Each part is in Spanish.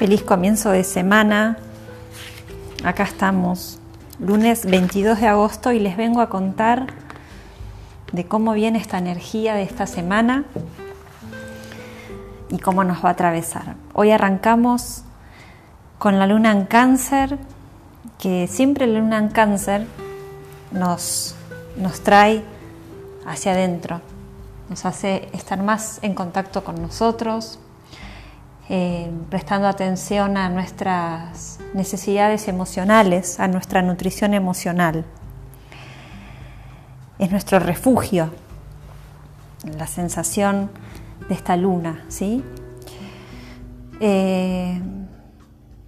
Feliz comienzo de semana. Acá estamos, lunes 22 de agosto, y les vengo a contar de cómo viene esta energía de esta semana y cómo nos va a atravesar. Hoy arrancamos con la luna en cáncer, que siempre la luna en cáncer nos, nos trae hacia adentro, nos hace estar más en contacto con nosotros, eh, prestando atención a nuestras necesidades emocionales, a nuestra nutrición emocional. Es nuestro refugio, la sensación de esta luna, ¿sí? Eh,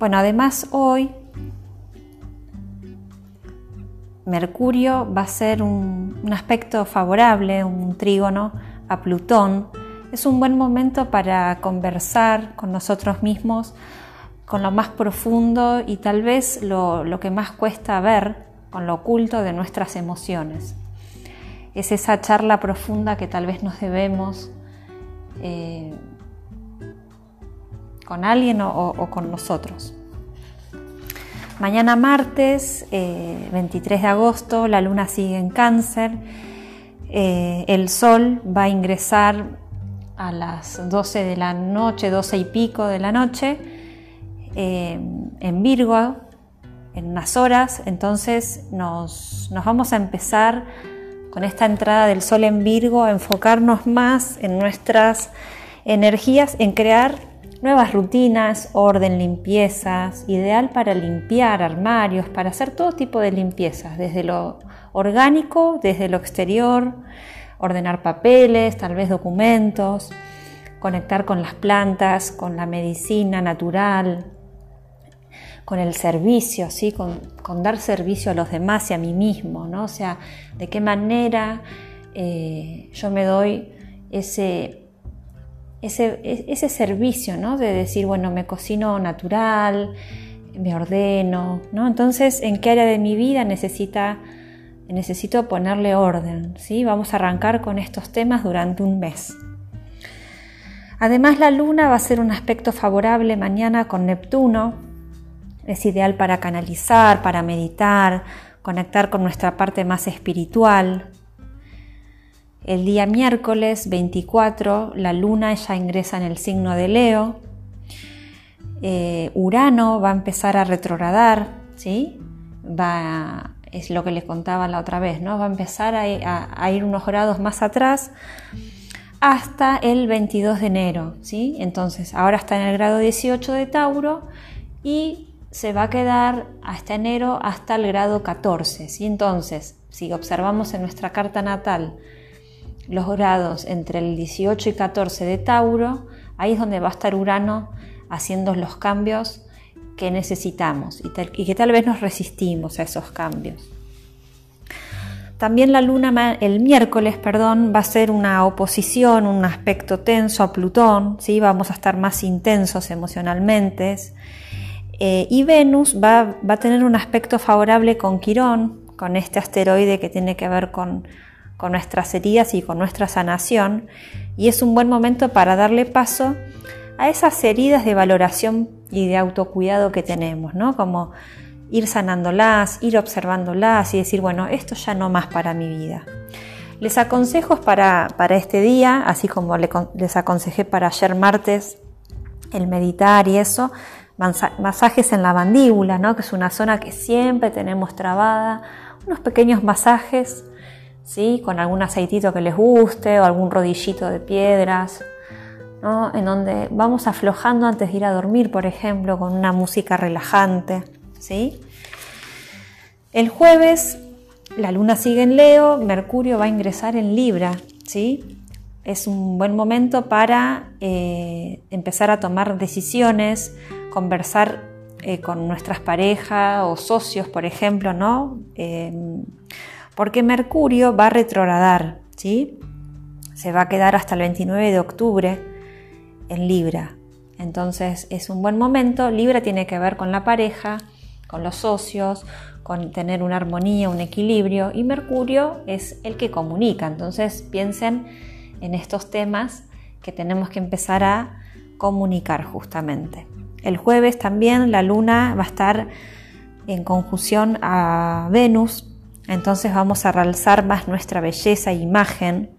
bueno, además hoy Mercurio va a ser un, un aspecto favorable, un trígono a Plutón, es un buen momento para conversar con nosotros mismos, con lo más profundo y tal vez lo, que más cuesta ver, con lo oculto de nuestras emociones. Es esa charla profunda que tal vez nos debemos eh, con alguien o, con nosotros. Mañana martes, 23 eh, de agosto, la luna sigue en cáncer. Eh, el sol va a ingresar a las 12 de la noche, 12 y pico de la noche, eh, en Virgo, en unas horas. Entonces nos, nos vamos a empezar con esta entrada del Sol en Virgo a enfocarnos más en nuestras energías, en crear nuevas rutinas, orden, limpiezas, ideal para limpiar armarios, para hacer todo tipo de limpiezas, desde lo orgánico, desde lo exterior, ordenar papeles, tal vez documentos, conectar con las plantas, con la medicina natural, con el servicio, ¿sí? con, dar servicio a los demás y a mí mismo, ¿no? O sea, de qué manera eh, yo me doy ese, ese, ese servicio, ¿no? De decir, bueno, me cocino natural, me ordeno, ¿no? Entonces, ¿en qué área de mi vida necesita necesito ponerle orden. ¿sí? Vamos a arrancar con estos temas durante un mes. Además, la luna va a ser un aspecto favorable mañana con Neptuno. Es ideal para canalizar, para meditar, conectar con nuestra parte más espiritual. El día miércoles 24, la luna ya ingresa en el signo de Leo. Eh, Urano va a empezar a retrogradar, ¿sí? va es lo que les contaba la otra vez, ¿no? Va a empezar a, ir unos grados más atrás hasta el 22 de enero, ¿sí? Entonces, ahora está en el grado 18 de Tauro y se va a quedar hasta enero hasta el grado 14, ¿sí? Entonces, si observamos en nuestra carta natal los grados entre el 18 y 14 de Tauro, ahí es donde va a estar Urano haciendo los cambios que necesitamos y, que tal vez nos resistimos a esos cambios. También la luna el miércoles, perdón, va a ser una oposición, un aspecto tenso a Plutón, ¿sí? vamos a estar más intensos emocionalmente. Eh, y Venus va, va, a tener un aspecto favorable con Quirón, con este asteroide que tiene que ver con, con nuestras heridas y con nuestra sanación. Y es un buen momento para darle paso a esas heridas de valoración y de autocuidado que tenemos, ¿no? Como ir sanándolas, ir observándolas y decir, bueno, esto ya no más para mi vida. Les aconsejo para, para este día, así como les aconsejé para ayer martes, el meditar y eso, masajes en la mandíbula, ¿no? que es una zona que siempre tenemos trabada, unos pequeños masajes, ¿sí? con algún aceitito que les guste o algún rodillito de piedras, en donde vamos aflojando antes de ir a dormir, por ejemplo, con una música relajante. ¿sí? El jueves la luna sigue en Leo, Mercurio va a ingresar en Libra. ¿sí? Es un buen momento para eh, empezar a tomar decisiones, conversar eh, con nuestras parejas o socios, por ejemplo, ¿no? Em, porque Mercurio va a retrogradar, ¿sí? Se va a quedar hasta el 29 de octubre en Libra. Entonces es un buen momento. Libra tiene que ver con la pareja, con los socios, con tener una armonía, un equilibrio. Y Mercurio es el que comunica. Entonces piensen en estos temas que tenemos que empezar a comunicar justamente. El jueves también la luna va a estar en conjunción a Venus, entonces vamos a realzar más nuestra belleza e imagen,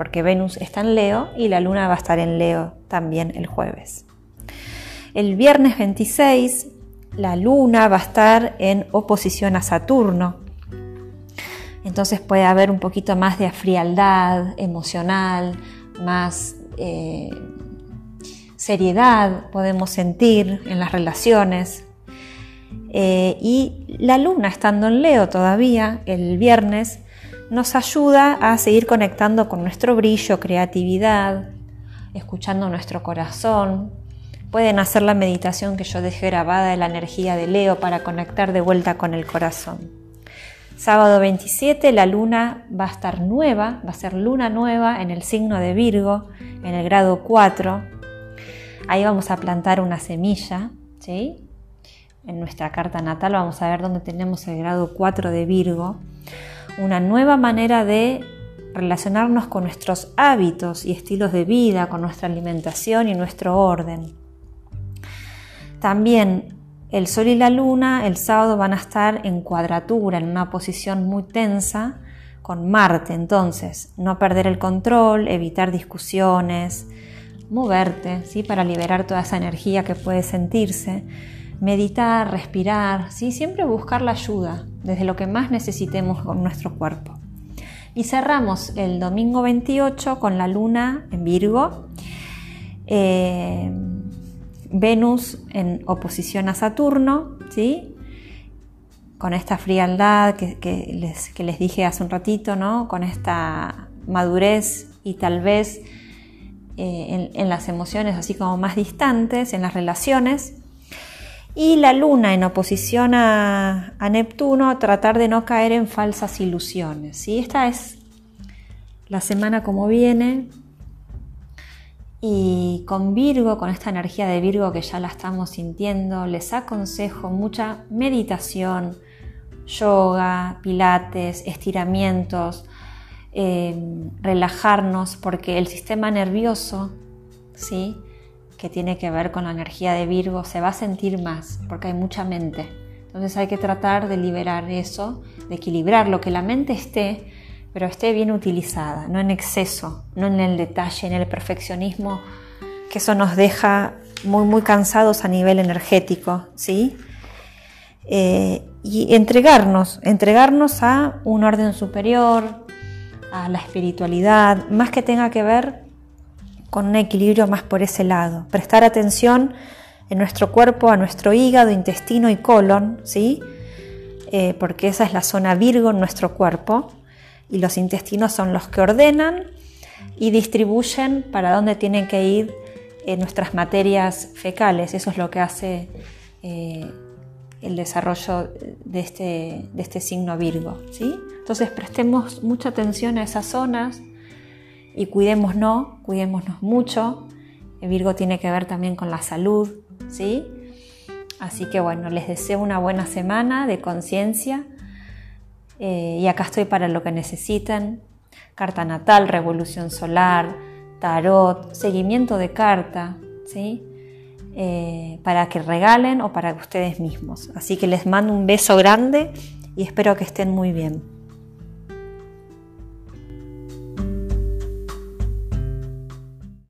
porque Venus está en Leo y la luna va a estar en Leo también el jueves. El viernes 26 la luna va a estar en oposición a Saturno, entonces puede haber un poquito más de frialdad emocional, más eh, seriedad podemos sentir en las relaciones. Eh, y la luna estando en Leo todavía el viernes nos ayuda a seguir conectando con nuestro brillo, creatividad, escuchando nuestro corazón. Pueden hacer la meditación que yo dejé grabada de la energía de Leo para conectar de vuelta con el corazón. Sábado 27 la luna va a estar nueva, va a ser luna nueva en el signo de Virgo, en el grado 4. Ahí vamos a plantar una semilla, ¿sí? En nuestra carta natal vamos a ver dónde tenemos el grado 4 de Virgo. Una nueva manera de relacionarnos con nuestros hábitos y estilos de vida, con nuestra alimentación y nuestro orden. También el Sol y la Luna el sábado van a estar en cuadratura, en una posición muy tensa con Marte. Entonces, no perder el control, evitar discusiones, moverte, ¿sí? Para liberar toda esa energía que puede sentirse. Meditar, respirar, ¿sí? Siempre buscar la ayuda desde lo que más necesitemos con nuestro cuerpo. Y cerramos el domingo 28 con la luna en Virgo. Eh, Venus en oposición a Saturno, ¿sí? con esta frialdad que, les, dije hace un ratito, ¿no? con esta madurez y tal vez eh, en, las emociones así como más distantes, en las relaciones. Y la luna en oposición a, Neptuno, tratar de no caer en falsas ilusiones. ¿sí? Esta es la semana como viene, y con Virgo, con esta energía de Virgo que ya la estamos sintiendo, les aconsejo mucha meditación, yoga, pilates, estiramientos, eh, relajarnos, porque el sistema nervioso, ¿sí? Que tiene que ver con la energía de Virgo, se va a sentir más, porque hay mucha mente. Entonces hay que tratar de liberar eso, de equilibrar lo que la mente esté pero esté bien utilizada, no en exceso, no en el detalle, en el perfeccionismo, que eso nos deja muy, muy cansados a nivel energético, ¿sí? Eh, y entregarnos, entregarnos a un orden superior, a la espiritualidad, más que tenga que ver con un equilibrio más por ese lado. Prestar atención en nuestro cuerpo, a nuestro hígado, intestino y colon, ¿sí? Eh, porque esa es la zona Virgo en nuestro cuerpo y los intestinos son los que ordenan y distribuyen para dónde tienen que ir eh, nuestras materias fecales. Eso es lo que hace eh, el desarrollo de este, de este signo Virgo. ¿sí? Entonces prestemos mucha atención a esas zonas y cuidémonos, cuidémonos mucho. El Virgo tiene que ver también con la salud. ¿sí? Así que bueno, les deseo una buena semana de conciencia eh, y acá estoy para lo que necesiten. Carta natal, revolución solar, tarot, seguimiento de carta, ¿sí? Eh, para que regalen o para ustedes mismos. Así que les mando un beso grande y espero que estén muy bien.